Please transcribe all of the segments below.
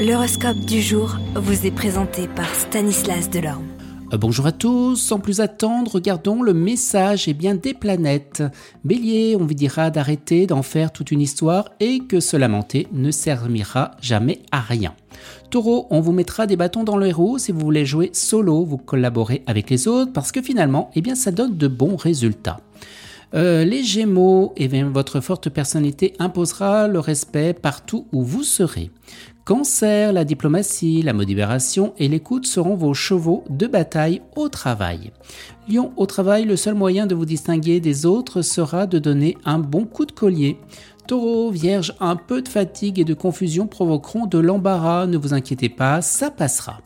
L'horoscope du jour vous est présenté par Stanislas Delorme. Euh, bonjour à tous, sans plus attendre, regardons le message et bien des planètes. Bélier, on vous dira d'arrêter d'en faire toute une histoire et que se lamenter ne servira jamais à rien. Taureau, on vous mettra des bâtons dans le roues si vous voulez jouer solo, vous collaborez avec les autres parce que finalement, eh ça donne de bons résultats. Euh, les Gémeaux, eh bien, votre forte personnalité imposera le respect partout où vous serez. Cancer, la diplomatie, la modération et l'écoute seront vos chevaux de bataille au travail. Lion, au travail, le seul moyen de vous distinguer des autres sera de donner un bon coup de collier. Taureau, Vierge, un peu de fatigue et de confusion provoqueront de l'embarras, ne vous inquiétez pas, ça passera.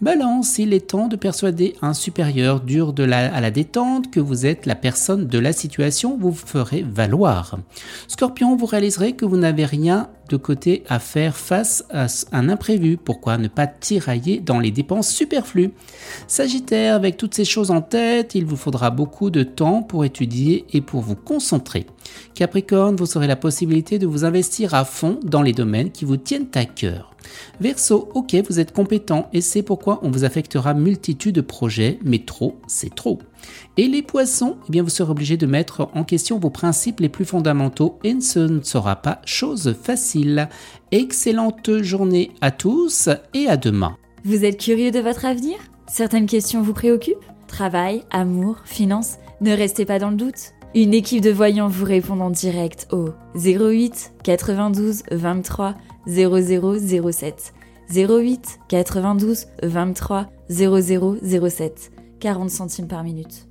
Balance, il est temps de persuader un supérieur dur à la détente que vous êtes la personne de la situation, vous ferez valoir. Scorpion, vous réaliserez que vous n'avez rien de côté à faire face à un imprévu. Pourquoi ne pas tirailler dans les dépenses superflues? Sagittaire, avec toutes ces choses en tête, il vous faudra beaucoup de temps pour étudier et pour vous concentrer. Capricorne, vous aurez la possibilité de vous investir à fond dans les domaines qui vous tiennent à cœur. Verseau, ok, vous êtes compétent et c'est pourquoi on vous affectera multitude de projets, mais trop, c'est trop. Et les poissons, eh bien vous serez obligé de mettre en question vos principes les plus fondamentaux et ce ne sera pas chose facile. Excellente journée à tous et à demain. Vous êtes curieux de votre avenir? Certaines questions vous préoccupent? Travail, amour, finances Ne restez pas dans le doute. Une équipe de voyants vous répond en direct au 08 92 23 0007. 08 92 23 0007. 40 centimes par minute.